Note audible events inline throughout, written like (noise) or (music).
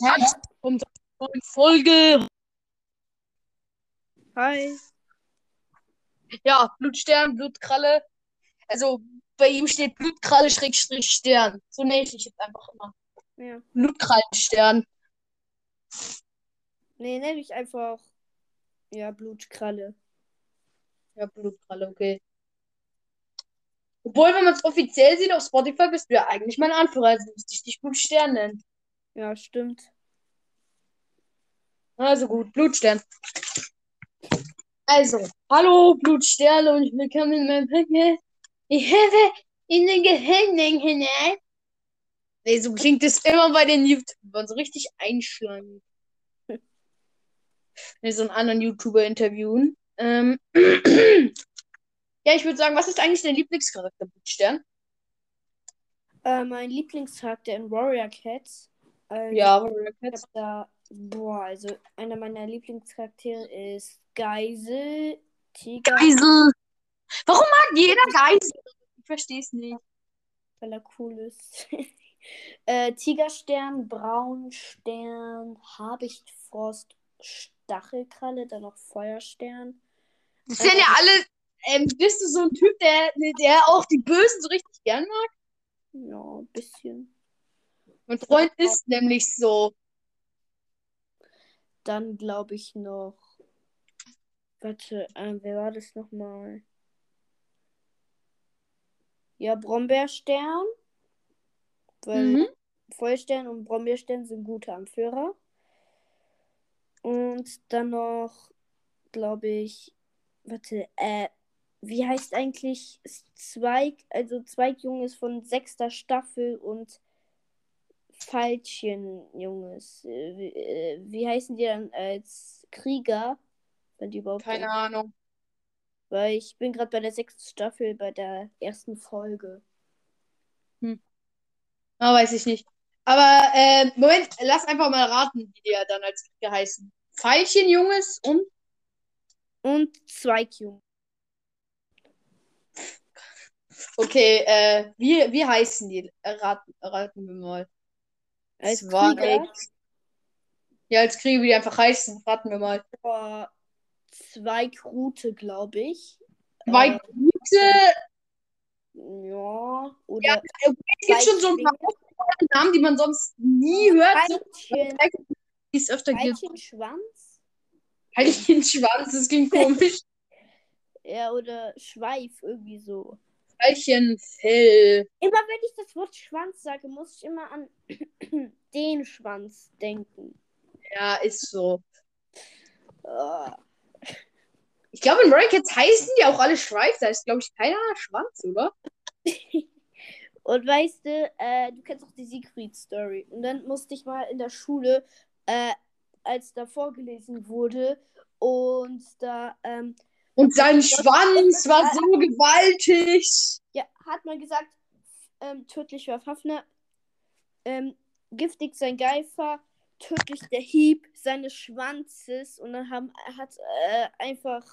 Herzlich willkommen zur neuen Folge. Hi. Ja, Blutstern, Blutkralle. Also bei ihm steht Blutkralle Schrägstrich Stern. So nenne ich dich jetzt einfach immer. Ja. Blutkrallenstern. Nee, nenn mich einfach. Ja, Blutkralle. Ja, Blutkralle, okay. Obwohl, wenn man es offiziell sieht auf Spotify, bist du ja eigentlich mein Anführer, also müsste ich dich Blutstern nennen. Ja, stimmt. Also gut, Blutstern. Also, hallo Blutstern und willkommen in meinem Podcast. Ich helfe in den Gehirn hinein. Nee, so klingt es immer bei den YouTubern, so richtig einschlagen. (laughs) Wenn so einen anderen YouTuber interviewen. Ähm, (clears throat) ja, ich würde sagen, was ist eigentlich dein Lieblingscharakter, Blutstern? Äh, mein Lieblingscharakter in Warrior Cats. Also, Ja, Cats. hab da. Boah, also einer meiner Lieblingscharaktere ist Geisel, Tiger, Geisel. Warum mag jeder Geisel? Ich verstehe es nicht. weil er cool ist. (laughs) äh, Tigerstern, Braunstern, Habichtfrost, Stachelkralle, dann noch Feuerstern. Das sind ja alle. Ähm, bist du so ein Typ, der, der auch die Bösen so richtig gern mag? Ja, ein bisschen. Mein Freund ist nämlich so. Dann glaube ich noch. Warte, äh, wer war das nochmal? Ja, Brombeerstern. Weil Mhm. Feuerstern und Brombeerstern sind gute Anführer. Und dann noch, glaube ich, warte, äh, wie heißt eigentlich Zweig, also Zweigjunges von sechster Staffel und Veilchenjunges. Äh, wie, äh, wie heißen die dann als Krieger? Wenn die überhaupt. Keine Ahnung. Weil ich bin gerade bei der sechsten Staffel, bei der ersten Folge. Ah, weiß ich nicht. Aber, äh, Moment, lass einfach mal raten, wie die ja dann als Krieger heißen. Veilchenjunges und. Und Zweigjunge. Okay, äh, wie, wie heißen die? Äh, Raten, raten wir mal. Als Zwei- Krieger. Ja, als Krieger, wie die einfach heißen. Raten wir mal. Boah, Zweigrute, glaube ich. Zwei Äh, gute. ja, oder Es gibt schon so ein paar Namen, die man sonst nie hört. So, die es öfter gibt. Veilchenschwanz. Veilchenschwanz, das klingt komisch. (laughs) Ja, oder Schweif, irgendwie so. Veilchenfell. Immer wenn ich das Wort Schwanz sage, muss ich immer an (clears throat) den Schwanz denken. Ja, ist so. Oh. Ich glaube, in Cats heißen die auch alle Schweif. Da ist, glaube ich, keiner Schwanz, oder? (laughs) Und weißt du, äh, du kennst auch die Siegfried-Story. Und dann musste ich mal in der Schule, äh, als da vorgelesen wurde, und da ähm, Und sein Schwanz war so gewaltig. ja, hat man gesagt, ähm, tödlich war Fafner, ähm, giftig sein Geifer, tödlich der Hieb seines Schwanzes. Und dann haben, hat äh, einfach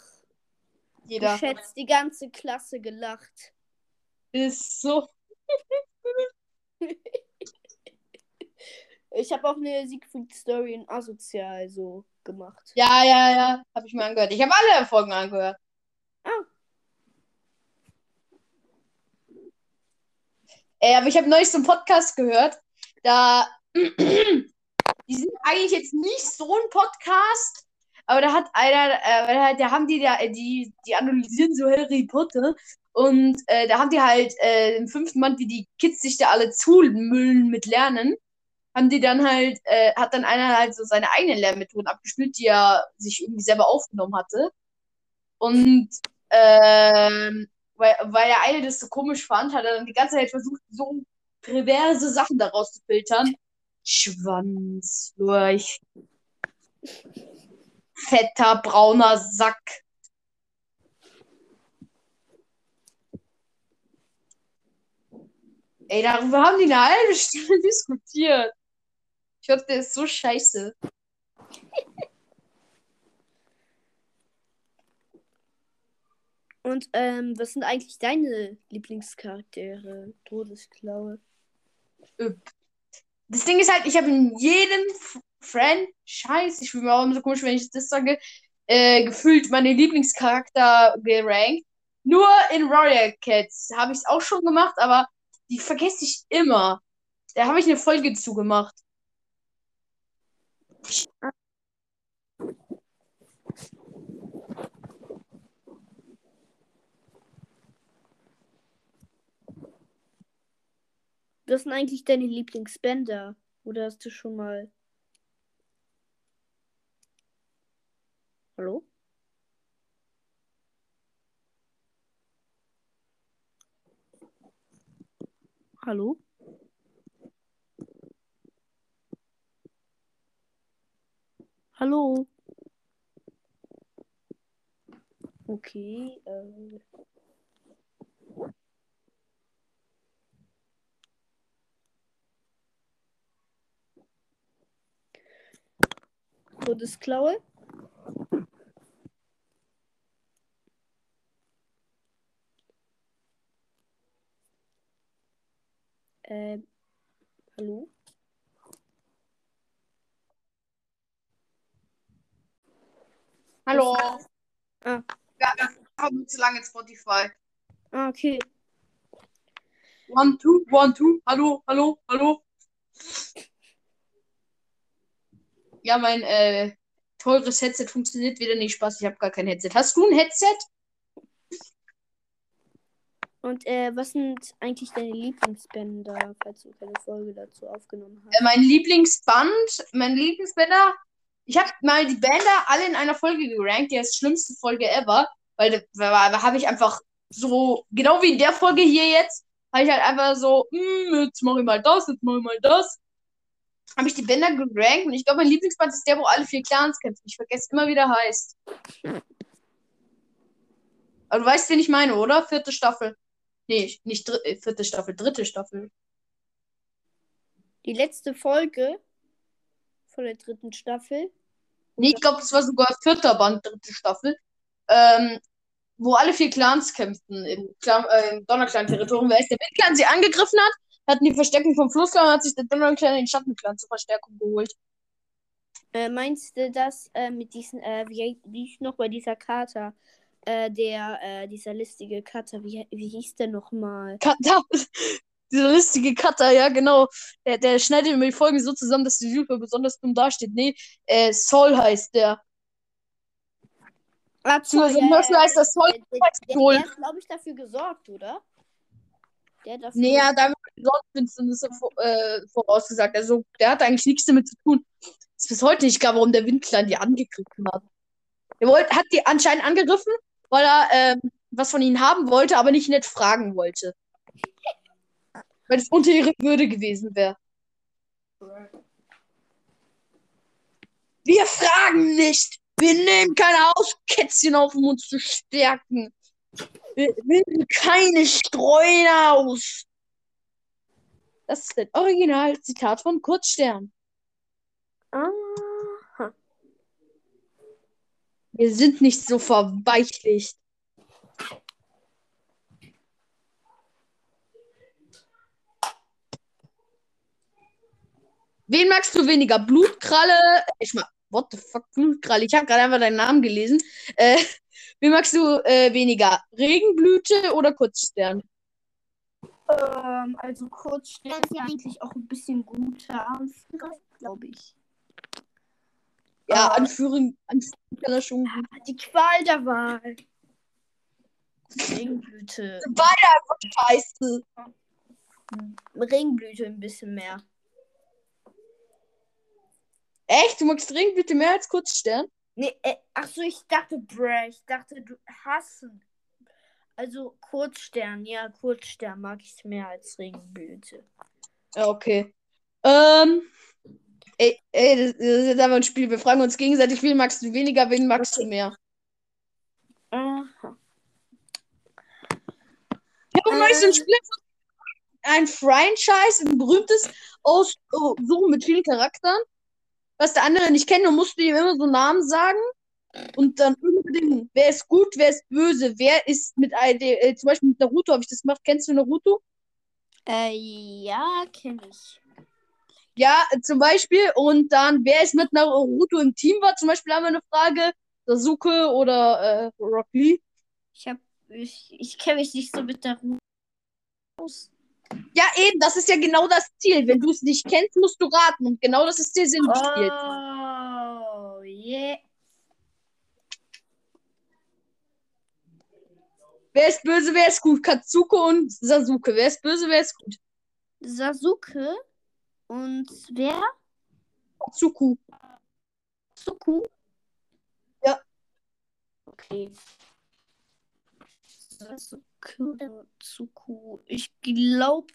Jeder geschätzt die ganze Klasse gelacht. ist so. (laughs) Ich habe auch eine Siegfried-Story in Asozial so gemacht. Ja, ja, ja. Habe ich mir angehört. Ich habe alle Folgen angehört. Ah. Äh, aber ich habe neulich so einen Podcast gehört. Da. (clears throat) Die sind eigentlich jetzt nicht so ein Podcast. Aber da hat einer, äh, da haben die da, die, die analysieren so Harry Potter. Und äh, da haben die halt äh, im fünften Band, wie die Kids sich da alle zulmüllen mit Lernen, haben die dann halt, äh, hat dann einer halt so seine eigenen Lernmethoden abgespielt, die er sich irgendwie selber aufgenommen hatte. Und ähm, weil, weil der eine das so komisch fand, hat er dann die ganze Zeit versucht, so perverse Sachen daraus zu filtern. Schwanz, Lurch. Fetter, brauner Sack. Ey, darüber haben die eine halbe Stunde (laughs) diskutiert. Ich glaube, der ist so scheiße. Und ähm, was sind eigentlich deine Lieblingscharaktere? Todesklaue. Das Ding ist halt, ich habe in jedem F- Franchise, ich fühle mich auch immer so komisch, wenn ich das sage, äh, gefühlt meine Lieblingscharakter gerankt. Nur in Warrior Cats habe ich es auch schon gemacht, aber die vergesse ich immer. Da habe ich eine Folge zugemacht. Was sind eigentlich deine Lieblingsbänder? Oder hast du schon mal. Hallo? Hallo? Hallo? Okay, äh. Todesklaue? Ähm, hallo? Hallo. Ah. Ja, wir haben zu lange Spotify. Ah, okay. One, two, one, two. Hallo, hallo, hallo. Ja, mein äh, teures Headset funktioniert wieder nicht. Spaß, ich habe gar kein Headset. Hast du ein Headset? Und äh, was sind eigentlich deine Lieblingsbänder, falls du keine Folge dazu aufgenommen hast? Äh, mein Lieblingsband, mein Lieblingsbänder. Ich habe mal die Bänder alle in einer Folge gerankt. Die ist schlimmste Folge ever. Weil da, da, da habe ich einfach so, genau wie in der Folge hier jetzt, habe ich halt einfach so, hm, jetzt mache ich mal das, jetzt mache ich mal das. Habe ich die Bänder gerankt und ich glaube, mein Lieblingsband ist der, wo alle vier Clans kämpfen. Ich vergesse immer, wie der heißt. Aber du weißt, wen ich meine, oder? Vierte Staffel. Nee, nicht dr äh, vierte Staffel, dritte Staffel. Die letzte Folge von der dritten Staffel. Nee, ich glaube, es war sogar vierter Band, dritte Staffel. Ähm, wo alle vier Clans kämpften im, Clan, äh, im Donnerclan-Territorium. Wer ist der Windclan sie angegriffen hat, hatten die Verstärkung vom Flussclan und hat sich der Donnerclan den Schattenclan zur Verstärkung geholt. Äh, meinst du das äh, mit diesen, äh, wie, wie hieß noch bei dieser Kater? Äh, der, äh, dieser listige Kater, wie, wie hieß der nochmal? Cutter. (laughs) Dieser listige Cutter, ja, genau. Der, der schneidet immer die Folgen so zusammen, dass die Super besonders dumm dasteht. Nee, äh, Sol heißt der. Beziehungsweise im Hörspiel heißt das Sol. Der, der, der, hat, glaube ich, dafür gesorgt, oder? Der hat dafür Nee, ja, da Sonnenfinsternis äh, vorausgesagt. Also, der hat eigentlich nichts damit zu tun. Ist bis heute nicht klar, warum der Windclan die angegriffen hat. Er wollt, hat die anscheinend angegriffen, weil er ähm, was von ihnen haben wollte, aber nicht nett fragen wollte. (laughs) Weil es unter ihre Würde gewesen wäre. Wir fragen nicht. Wir nehmen keine Auskätzchen auf, um uns zu stärken. Wir bilden keine Streuen aus. Das ist ein Originalzitat von Kurzstern. Aha. Wir sind nicht so verweichlicht. Wen magst du weniger? Blutkralle? Ich mag. What the fuck, Blutkralle? Ich habe gerade einfach deinen Namen gelesen. Äh, (laughs) wen magst du äh, weniger? Regenblüte oder Kurzstern? Ähm, also Kurzstern ist ja eigentlich auch ein bisschen guter Anführer, glaube ich. Ja, Äh. Anführen, Anführen kann er schon gut. Die Qual der Wahl. Regenblüte. Scheiße. Regenblüte ein bisschen mehr. Echt? Du magst Regenblüte mehr als Kurzstern? Nee, äh, ach so, ich dachte, bruh, ich dachte, du hassen. Also Kurzstern, ja, Kurzstern mag ich mehr als Regenblüte. Okay. Ähm. Ey, ey, das, das ist jetzt einfach ein Spiel. Wir fragen uns gegenseitig, wen magst du weniger, wen magst du mehr? Aha. Ich habe ein neues Äh. Spiel. Ein Franchise, ein berühmtes Aussuchen mit vielen Charakteren. Was der andere nicht kennt, und musst du ihm immer so Namen sagen. Und dann unbedingt, wer ist gut, wer ist böse, wer ist mit äh, zum Beispiel mit Naruto habe ich das gemacht. Kennst du Naruto? Äh, ja, kenne ich. Ja, zum Beispiel. Und dann, wer ist mit Naruto im Team war? Zum Beispiel haben wir eine Frage. Sasuke oder äh, Rock Lee. Ich hab, ich, ich kenne mich nicht so mit Ruhe aus. Ja, eben, das ist ja genau das Ziel. Wenn du es nicht kennst, musst du raten. Und genau das ist der Sinn des Spiels. Oh, yeah. Wer ist böse, wer ist gut? Katsuko und Sasuke. Wer ist böse, wer ist gut? Sasuke und wer? Katsuku. Suku? Ja. Okay. Sasuke oder Zuku? Ich glaube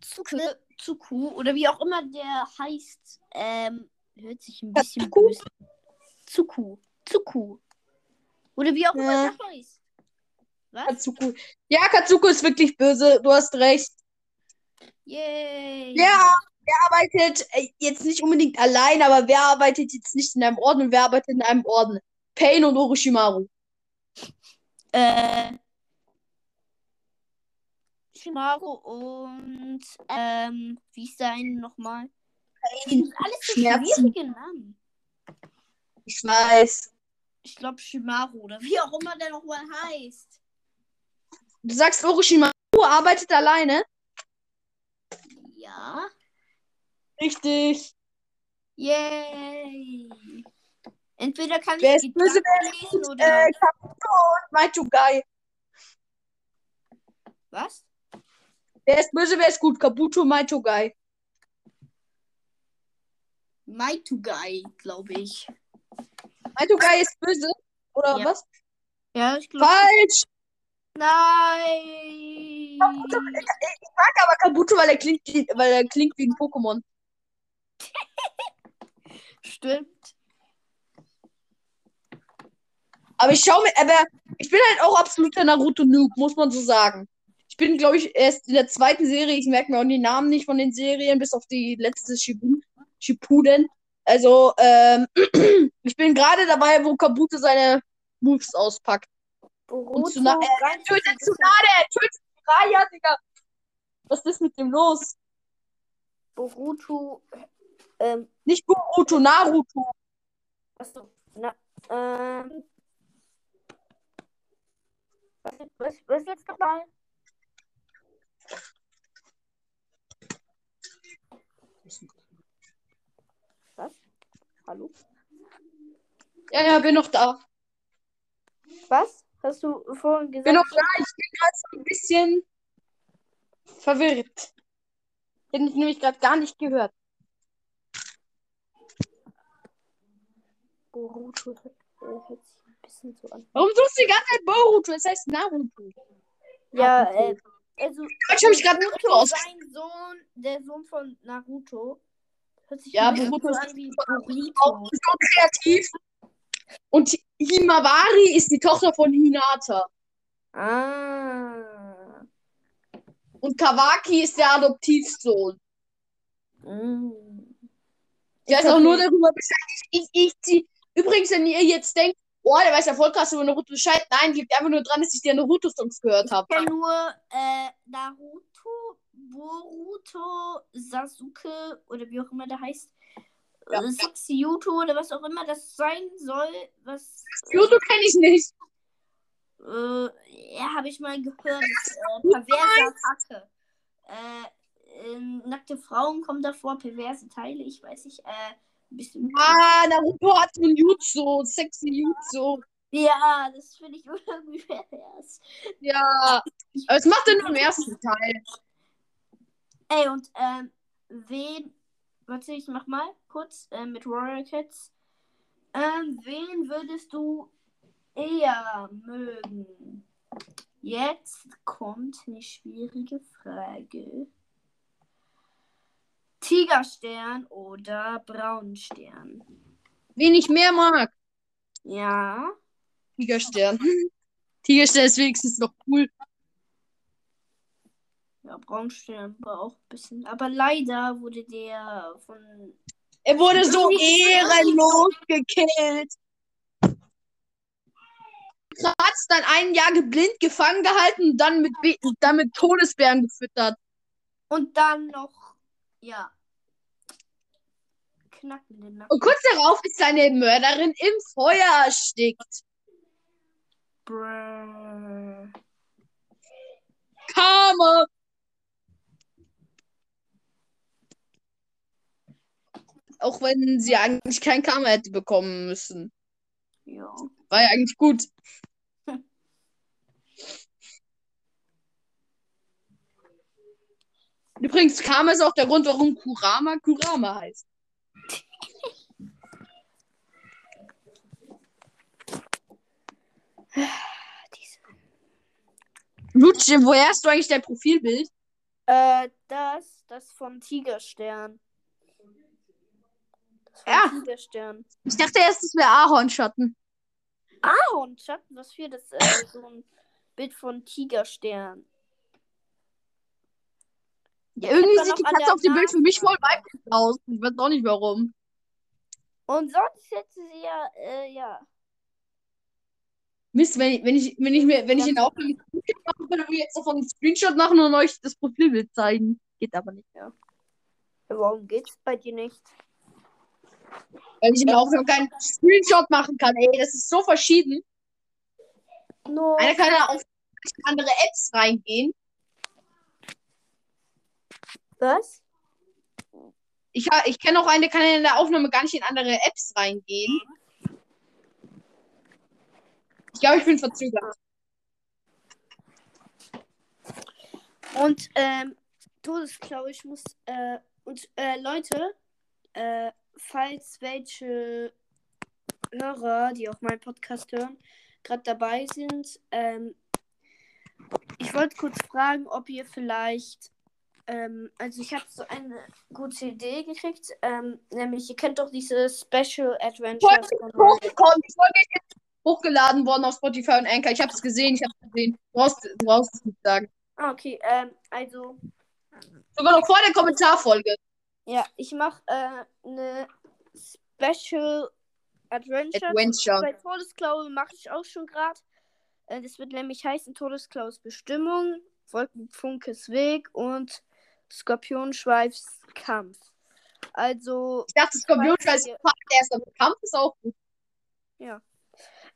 Zuku, Zuku oder wie auch immer der heißt. Ähm, hört sich ein bisschen Zuku? böse. Zuku. Zuku. Oder wie auch immer Ja. der heißt. Was? Katsuku. Ja, Katsuko ist wirklich böse. Du hast recht. Yay. Ja, wer arbeitet äh, jetzt nicht unbedingt allein, aber wer arbeitet jetzt nicht in einem Orden und wer arbeitet in einem Orden? Pain und Orochimaru. Äh, Shimaru und ähm, wie ist der eine nochmal? Das sind alles so schwierige Namen. Ich weiß. Ich glaube Shimaru oder wie auch immer der nochmal heißt. Du sagst, Orochimaru arbeitet alleine? Ja. Richtig. Yay. Entweder kann Wer ich ist böse, lesen oder Äh, Kabuto und Maitugai. was? Wer ist böse, wer ist gut? Kabuto, Maitugai. Maitugai, glaube ich. Maitugai ist böse? Oder Ja. was? Ja, ich glaube. Falsch! Nein. Ich mag aber Kabuto, weil er klingt, weil er klingt wie ein Pokémon. (laughs) Stimmt. Aber ich schaue mir, aber ich bin halt auch absoluter Naruto-Noob, muss man so sagen. Ich bin, glaube ich, erst in der zweiten Serie. Ich merke mir auch die Namen nicht von den Serien, bis auf die letzte Shippuden. Also, ähm, (clears throat) ich bin gerade dabei, wo Kabuto seine Moves auspackt. Boruto, Tsuna- äh, Er tötet Tsunade, er tötet Raya, Digga. Was ist mit dem los? Boruto, ähm, Nicht Boruto, Naruto. achso, na, ähm, was, was, was jetzt nochmal? Was? Hallo? Ja, ja, bin noch da. Was? Hast du vorhin gesagt? Bin noch da. Ich bin gerade so ein bisschen verwirrt. Ich hätte nämlich gerade gar nicht gehört. Boruto hört sich bisschen so an. Warum suchst du die ganze Zeit Boruto? Es heißt Naruto. Ja, äh, also Deutsch habe ich gerade Naruto aus. sein Sohn, der Sohn von Naruto, Ja, Boruto ist an wie Auch Burrito. so kreativ. Und Himawari ist die Tochter von Hinata. Ah. Und Kawaki ist der Adoptivsohn. Mm. Ich weiß auch nur darüber Bescheid. Ich, ich, ich. Übrigens, wenn ihr jetzt denkt, oh, der weiß ja voll krass über Naruto Bescheid. Nein, liegt einfach nur dran, dass ich die Naruto-Songs gehört habe. Ich kenne nur äh, Naruto, Boruto, Sasuke oder wie auch immer der heißt. Ja. Äh, Yuto oder was auch immer das sein soll. Was. Naruto kenne ich nicht. Äh, ja, habe ich mal gehört. Äh, perverse Attacke. Äh, ähm, nackte Frauen kommen davor, perverse Teile, ich weiß nicht. Äh, bisschen. Ah, Naruto hat so ein Jutsu, sexy Jutsu. Ja, das finde ich (laughs) irgendwie pervers. Ja, aber es macht er nur im ersten Teil. Ey, und ähm, wen. Warte, ich mach mal kurz äh, mit Royal Cats. Ähm, wen würdest du eher mögen? Jetzt kommt eine schwierige Frage. Tigerstern oder Braunstern? Wen ich mehr mag. Ja. Tigerstern. (laughs) Tigerstern ist wenigstens noch cool. Ja, Braunstern war auch ein bisschen. Aber leider wurde der von. Er wurde so ehrenlos gekillt. Kratz dann ein Jahr blind gefangen gehalten und dann mit, dann mit Todesbären gefüttert. Und dann noch. Ja. Knackt mir den Nacken. Und kurz darauf ist seine Mörderin im Feuer erstickt. Brrr. Karma. Auch wenn sie eigentlich kein Karma hätte bekommen müssen. Ja. War ja eigentlich gut. (laughs) Übrigens, Karma ist auch der Grund, warum Kurama Kurama heißt. Lutsche, woher hast du eigentlich dein Profilbild? Äh, das, das von Tigerstern. Das von Ja. Tigerstern. Ich dachte erst, es wäre Ahornschatten. Ahornschatten, was für das, äh, so ein Bild von Tigerstern. Ja, irgendwie sieht die Katze auf dem Bild für mich voll weiblich aus. Ich weiß auch nicht warum. Und sonst hätte sie ja, äh, ja. Mist, wenn ich, wenn ich, wenn ich mir, wenn ich in der Aufnahme machen würde, würde ich jetzt davon einen Screenshot machen und euch das Profilbild zeigen. Geht aber nicht. Warum geht's bei dir nicht? Weil ich in der Aufnahme keinen Screenshot machen kann. Ey, das ist so verschieden. No. Einer kann ja auf andere Apps reingehen. Was? Ich, ich kenne auch eine, kann ja in der Aufnahme gar nicht in andere Apps reingehen. Ich glaube, ich bin verzögert. Und, ähm, Todesklau, ich muss, äh, und, äh, Leute, äh, falls welche Hörer, die auch meinen Podcast hören, gerade dabei sind, ähm, ich wollte kurz fragen, ob ihr vielleicht, ähm, also ich habe so eine gute Idee gekriegt, ähm, nämlich, ihr kennt doch diese Special Adventures. Die Folge ist jetzt hochgeladen worden auf Spotify und Anchor. Ich habe es gesehen, ich habe es gesehen. Du brauchst, du brauchst es nicht sagen. Ah, okay, ähm, also, Sogar noch vor der Kommentarfolge. ja, ich mache äh, eine Special Adventure. Adventure. Bei Todesklaue mache ich auch schon gerade. Äh, das wird nämlich heißen Todesklaus Bestimmung, Wolkenfunkes Weg und Skorpionschweifs Kampf. Also, Ich dachte, Skorpion ist Ja. erst, aber Kampf ist auch gut.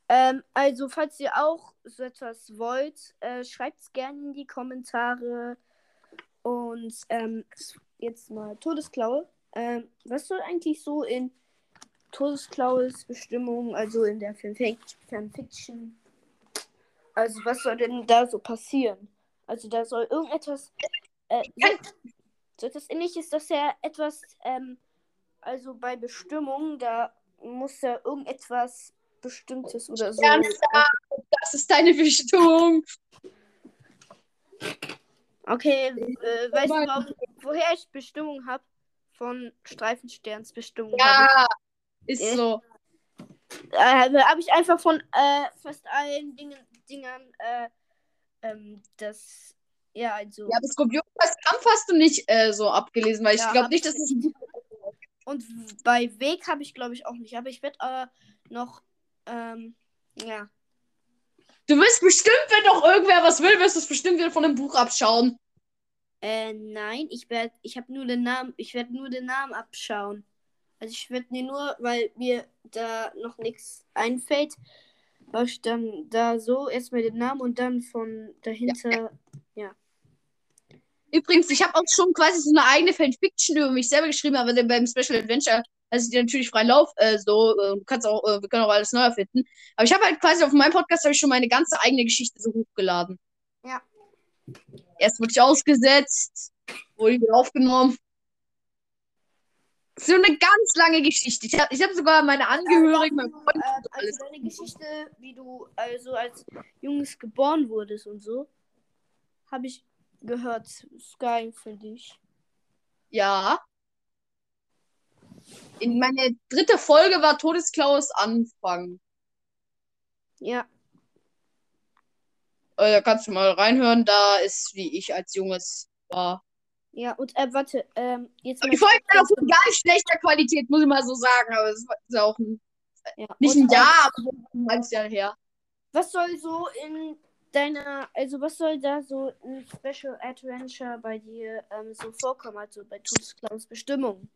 Ähm, also falls ihr auch so etwas wollt, äh, schreibt es gerne in die Kommentare. Und ähm, jetzt mal Todesklaue. Ähm, was soll eigentlich so in Todesklaues Bestimmung, also in der Fanfic- Fanfiction, also was soll denn da so passieren? Also da soll irgendetwas, äh, so, so etwas ähnliches, dass er etwas, ähm, also bei Bestimmung, da muss er irgendetwas Bestimmtes oder so. Das ist deine Bestimmung. Okay, äh, weißt du, warum, woher ich Bestimmung habe? Von Streifensterns Bestimmung. Ja, ist Ja. so. ich, äh, habe ich einfach von äh, fast allen Dingen, Dingern, äh, ähm, das, ja, also. Ja, aber Skorpion Kampf hast du nicht äh, so abgelesen, weil ich Ja, glaube hab nicht, ich dass es Und bei Weg habe ich, glaube ich, auch nicht. Aber ich werde äh, noch, ähm, ja. Du wirst bestimmt, wenn doch irgendwer was will, wirst du es bestimmt wieder von dem Buch abschauen. Äh, nein, ich werde, ich habe nur den Namen, ich werde nur den Namen abschauen. Also ich werde mir nur, weil mir da noch nichts einfällt, weil ich dann da so erstmal den Namen und dann von dahinter. Übrigens, ich habe auch schon quasi so eine eigene Fanfiction über mich selber geschrieben, aber dann beim Special Adventure, also ich dir natürlich freien Lauf, äh, so, äh, du kannst auch, äh, wir können auch alles neu erfinden. Aber ich habe halt quasi auf meinem Podcast habe ich schon meine ganze eigene Geschichte so hochgeladen. Ja. Erst wurde ich ausgesetzt, wurde ich wieder aufgenommen. So eine ganz lange Geschichte. Ich habe ich hab sogar meine Angehörigen, mein Freund, Äh, also deine Geschichte, wie du also als Junges geboren wurdest und so, habe ich gehört. Geil für dich. Ja. In meine dritte Folge war Todesklaus Anfang. Ja. Äh, da kannst du mal reinhören, da ist, wie ich als Junges war. Ja, und äh, warte, ähm, jetzt die Folge war auch von gar nicht schlechter Qualität, muss ich mal so sagen. Aber es ist auch ein, ja. nicht und, ein Jahr, äh, aber so ein halbes Jahr her. Was soll so in deiner, also was soll da so ein Special Adventure bei dir ähm, so vorkommen, also bei Todesklaus Bestimmung?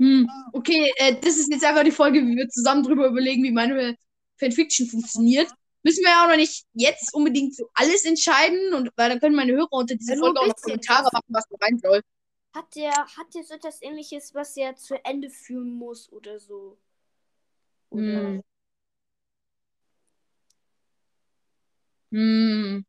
Hm, okay, äh, das ist jetzt einfach die Folge, wie wir zusammen drüber überlegen, wie meine Fanfiction funktioniert. Müssen wir ja auch noch nicht jetzt unbedingt so alles entscheiden, und weil dann können meine Hörer unter dieser Ja, Folge auch noch. Kommentare machen, was da rein soll. Hat der, hat der so etwas ähnliches, was er zu Ende führen muss oder so? Oder Hm. Hm.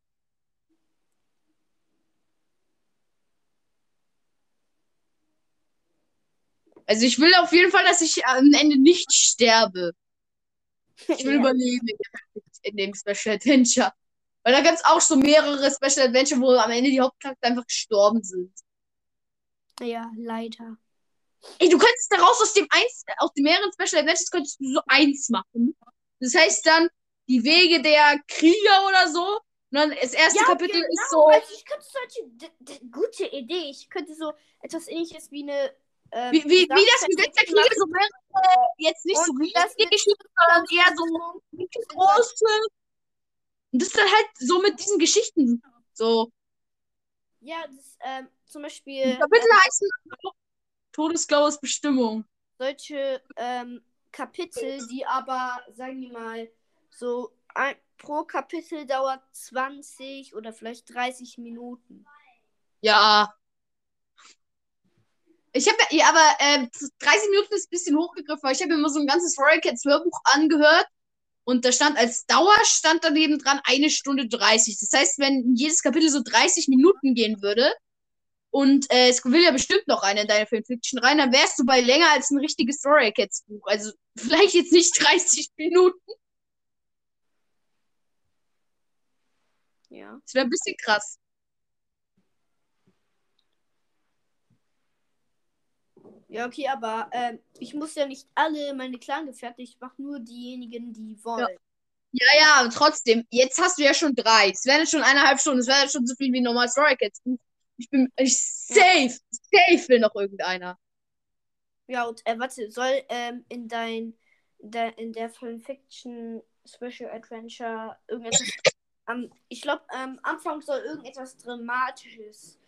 Also ich will auf jeden Fall, dass ich am Ende nicht sterbe. Ich will (laughs) Ja. überleben in dem- Special Adventure. Weil da gab es auch so mehrere Special Adventure, wo am Ende die Hauptcharakter einfach gestorben sind. ja, leider. Ey, du könntest daraus aus dem eins, aus den mehreren Special Adventures könntest du so eins machen. Das heißt dann die Wege der Krieger oder so. Und dann das erste Ja, Kapitel genau. ist so. Also ich könnte solche gute Idee. Ich könnte so etwas ähnliches wie eine ähm, Wie, wie, wie das Gesetz der Krieger so mehrere, jetzt nicht so Geschichten, sondern eher so große. Und das ist dann halt so mit diesen Geschichten. So. Ja, das ähm, zum Beispiel Kapitel heißen Todesglaues Bestimmung. solche ähm, Kapitel, die aber, sagen wir mal, so ein, pro Kapitel dauert 20 oder vielleicht 30 Minuten. Ja. Ich habe ja, aber äh, 30 Minuten ist ein bisschen hochgegriffen, weil ich habe mir immer so ein ganzes Royal Cats Hörbuch angehört und da stand als Dauer stand daneben dran eine Stunde 30. Das heißt, wenn jedes Kapitel so 30 Minuten gehen würde und äh, es will ja bestimmt noch einer in deine Fanfiction rein, dann wärst du bei länger als ein richtiges Royal Cats Buch. Also (laughs) vielleicht jetzt nicht 30 Minuten. Ja. Das wäre ein bisschen krass. Ja, okay, aber ähm, ich muss ja nicht alle meine Clan-Gefährten, ich mache nur diejenigen, die wollen. Ja, ja, aber trotzdem, jetzt hast du ja schon drei. Es jetzt schon eineinhalb Stunden. Es wäre schon so viel wie ein normales Story Cats. Ich bin ich safe, safe will noch irgendeiner. Ja, und äh, warte, soll ähm, in dein in der, in der Fanfiction Special Adventure irgendetwas (laughs) am ich glaube am Anfang soll irgendetwas Dramatisches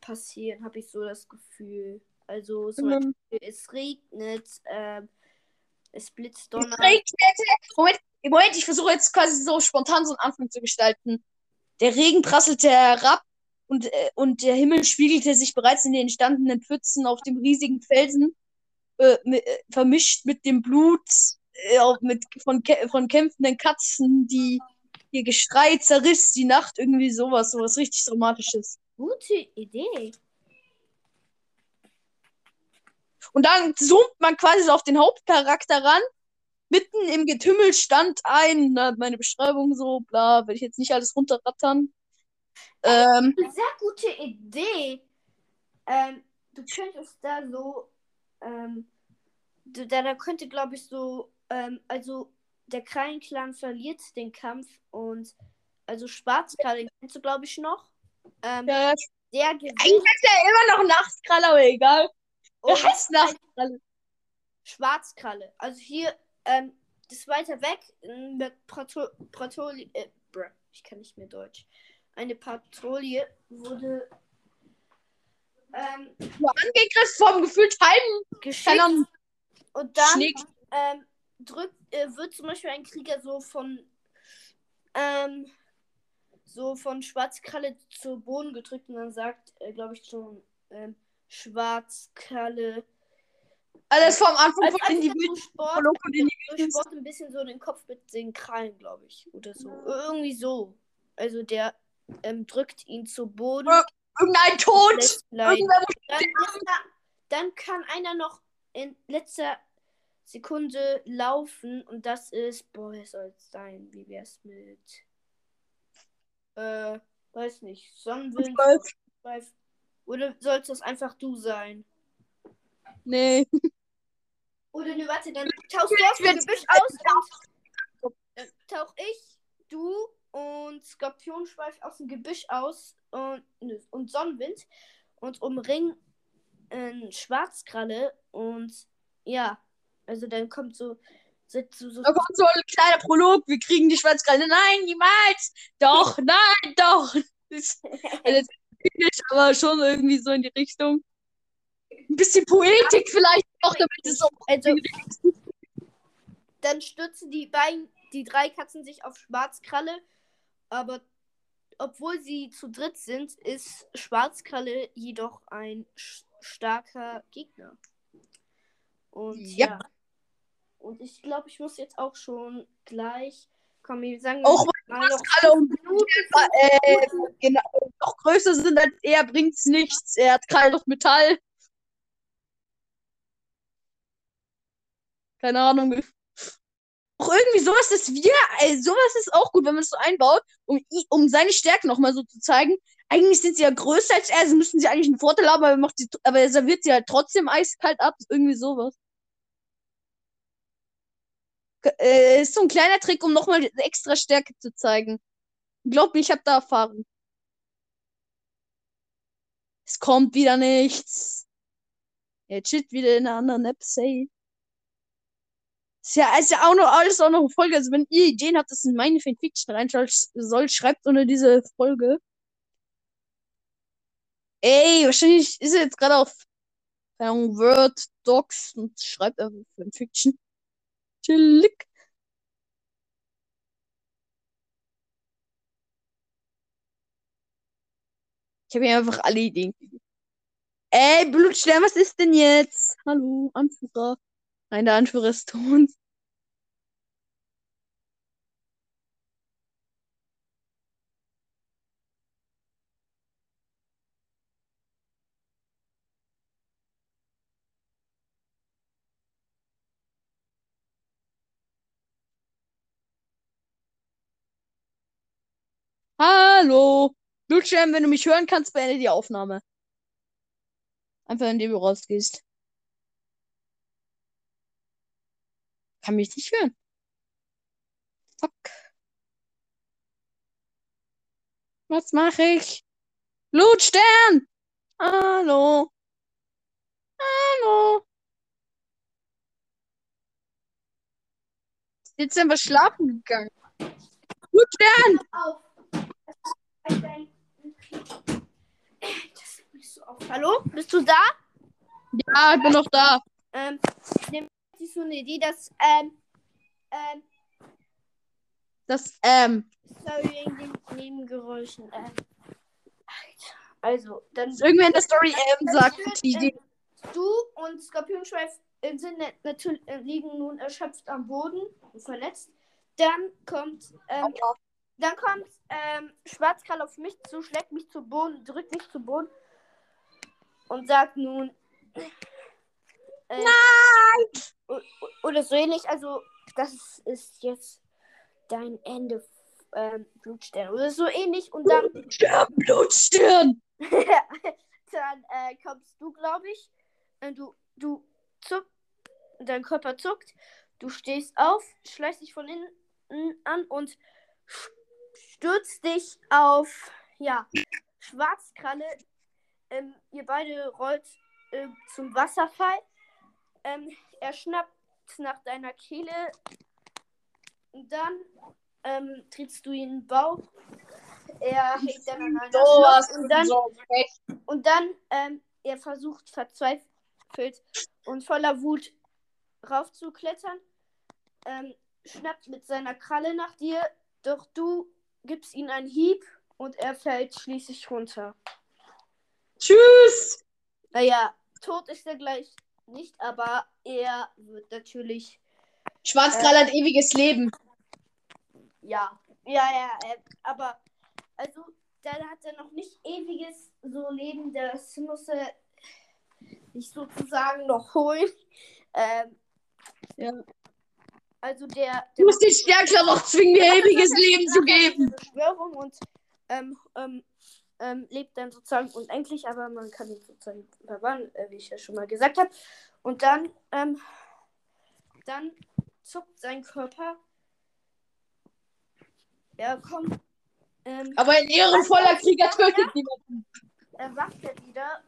passieren, habe ich so das Gefühl. Also zum Mhm. Beispiel, es regnet, ähm, es blitzt Es Donner. regnet. Moment, Moment, ich versuche jetzt quasi so spontan so einen Anfang zu gestalten. Der Regen prasselte herab und, äh, und der Himmel spiegelte sich bereits in den entstandenen Pfützen auf dem riesigen Felsen, äh, äh, vermischt mit dem Blut äh, auch mit, von, von kämpfenden Katzen, die ihr Geschrei zerriss die Nacht, irgendwie sowas, sowas richtig Dramatisches. Gute Idee. Und dann zoomt man quasi so auf den Hauptcharakter ran. Mitten im Getümmel stand ein, na, meine Beschreibung so, bla, will ich jetzt nicht alles runterrattern. Ähm, Eine sehr gute Idee. Ähm, du könntest da so, ähm, du, da, da könnte, glaube ich, so, ähm, also der Krallen-Clan verliert den Kampf und also Schwarzkrallen kennst du, glaube ich, noch. Ähm, ja, der eigentlich ist er immer noch Nachtkralle, aber egal. Und heißt Nachtkralle. Schwarzkralle. Also hier, ähm, das ist weiter weg ähm, mit Patro Patrouille, äh, ich kann nicht mehr Deutsch. Eine Patrouille wurde ähm, Angegriffen vom gefühlt halben geschickt. Und dann ähm, drückt, äh, wird zum Beispiel ein Krieger so von ähm, so von Schwarzkralle zu Boden gedrückt und dann sagt, äh, glaube ich schon, ähm, Schwarzkralle. Alles vom Anfang Also von Individuum. Sport, von Individuum. Sport ein bisschen so den Kopf mit den Krallen, glaube ich. Oder so. Irgendwie so. Also der ähm, drückt ihn zu Boden. Irgendein Tod. Dann, dann kann einer noch in letzter Sekunde laufen und das ist, boah, wer soll es sein? Wie wär's mit, äh, weiß nicht, Sonnenwind? Zwölf. Oder soll das einfach du sein? Nee. Oder ne, warte, dann tauchst du aus dem Gebüsch aus und tauch ich, du und Skorpionschweif aus dem Gebüsch aus und, und Sonnenwind und umringen äh, Schwarzkralle und ja, also dann kommt so, so, so, Da kommt so ein kleiner Prolog. Wir kriegen die Schwarzkralle. Nein, niemals. Doch, (laughs) nein, doch. (laughs) Also, nicht, aber schon irgendwie so in die Richtung. ein bisschen Poetik vielleicht auch, damit es auch. Also, dann stürzen die beiden, die drei Katzen sich auf Schwarzkralle, aber obwohl sie zu dritt sind, ist Schwarzkralle jedoch ein starker Gegner. Und Yep. ja. Und ich glaube, ich muss jetzt auch schon gleich. Komm, wir sagen Auch mal noch Alle und Minuten. äh, genau, noch größer sind als er, bringt's nichts. Er hat kein Metall. Keine Ahnung. Auch irgendwie sowas, dass wir, äh, sowas ist auch gut, wenn man es so einbaut, um, um seine Stärken nochmal so zu zeigen. Eigentlich sind sie ja größer als er, also müssten sie eigentlich einen Vorteil haben, aber er, macht sie, aber er serviert sie halt trotzdem eiskalt ab. Irgendwie sowas. Äh, ist so ein kleiner Trick, um nochmal extra Stärke zu zeigen. Glaub mir, ich habe da Erfahrung. Es kommt wieder nichts. Er chillt wieder in einer anderen App, say. Ist ja, ist ja auch noch alles auch noch eine Folge. Also wenn ihr Ideen habt, dass in meine Fanfiction reinschaut soll, schreibt unter diese Folge. Ey, wahrscheinlich ist er jetzt gerade auf keine Ahnung, Word, Docs und schreibt einfach Fanfiction. Chillig. Ich habe ihm einfach alle Ideen. Ey, Blutstern, was ist denn jetzt? Hallo, Anführer. Nein, der Anführer ist tot. Hallo. Blutstern, wenn du mich hören kannst, beende die Aufnahme. Einfach indem du rausgehst. Kann mich nicht hören. Fuck. Was mache ich? Blutstern! Hallo. Hallo. Jetzt einfach schlafen gegangen. Blutstern! auf. Das ist nicht so auf. Hallo? Bist du da? Ja, ich bin noch da. Ähm, ich nehme jetzt so eine Idee, dass, ähm, ähm, Das, ähm, sorry wegen den Nebengeräuschen, ähm, Alter. Also, dann irgendwer in der Story ähm sagt, führt, die Idee. ähm, du und Skorpionschweif sind na- natürlich äh, liegen nun erschöpft am Boden und verletzt. Dann kommt, ähm, dann kommt ähm, Schwarzkrall auf mich zu, schlägt mich zu Boden, drückt mich zu Boden und sagt nun, äh, Nein! oder so ähnlich. Also, das ist jetzt dein Ende, ähm, Blutstern. Oder so ähnlich. Und dann, Blutstern, Blutstern! (laughs) dann äh, kommst du, glaube ich. Äh, du, du zuck, dein Körper zuckt. Du stehst auf, schleichst dich von innen an und stürzt dich auf, ja, Schwarzkralle. Ähm, ihr beide rollt äh, zum Wasserfall. Ähm, er schnappt nach deiner Kehle. Und dann ähm, trittst du ihn in den Bauch. Er hängt dann an einer Schlucht und dann, und dann ähm, er versucht verzweifelt und voller Wut raufzuklettern. Ähm, schnappt mit seiner Kralle nach dir, doch du gibst ihm einen Hieb und er fällt schließlich runter. Tschüss! Naja, tot ist er gleich nicht, aber er wird natürlich Schwarzkrall hat ewiges Leben. Ja, ja, ja, äh, aber also, da hat er noch nicht ewiges so Leben, das muss er sich sozusagen noch holen. Ähm, Ja. Also der, Du musst den Stärkler noch zwingen, mir ewiges Leben zu geben. Eine Beschwörung und ähm, ähm, ähm, lebt dann sozusagen unendlich, aber man kann ihn sozusagen verwandeln, äh, wie ich ja schon mal gesagt habe. Und dann, ähm, dann zuckt sein Körper. Er kommt. Ähm, Aber ein ehrenvoller Krieger tötet niemanden. erwacht er wieder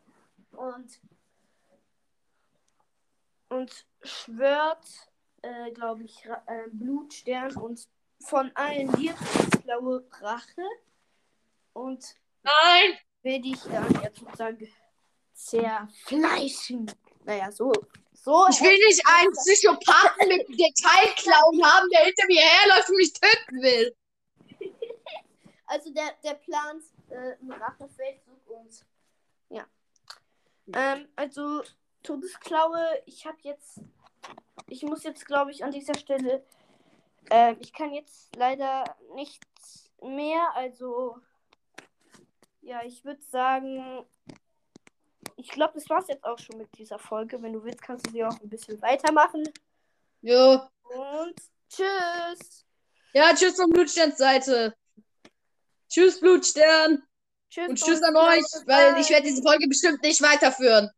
und und schwört, äh, glaube ich, äh, Blutstern und von allen dir blaue Rache und Nein! will dich dann jetzt sozusagen zerfleischen. Naja, so. so Ich will nicht einen Psychopathen mit Detailklauen haben, der hinter mir herläuft und mich töten will. (laughs) Also der, der plant äh, einen Rachefeldzug und ja. Ähm, also Todesklaue, ich habe jetzt, ich muss jetzt glaube ich an dieser Stelle, ähm, ich kann jetzt leider nichts mehr, also ja, ich würde sagen, ich glaube, das war's jetzt auch schon mit dieser Folge. Wenn du willst, kannst du sie auch ein bisschen weitermachen. Jo. Und tschüss. Ja, tschüss von Blutsterns Seite. Tschüss, Blutstern. Tschüss. Und tschüss an euch, weil ich werde diese Folge bestimmt nicht weiterführen.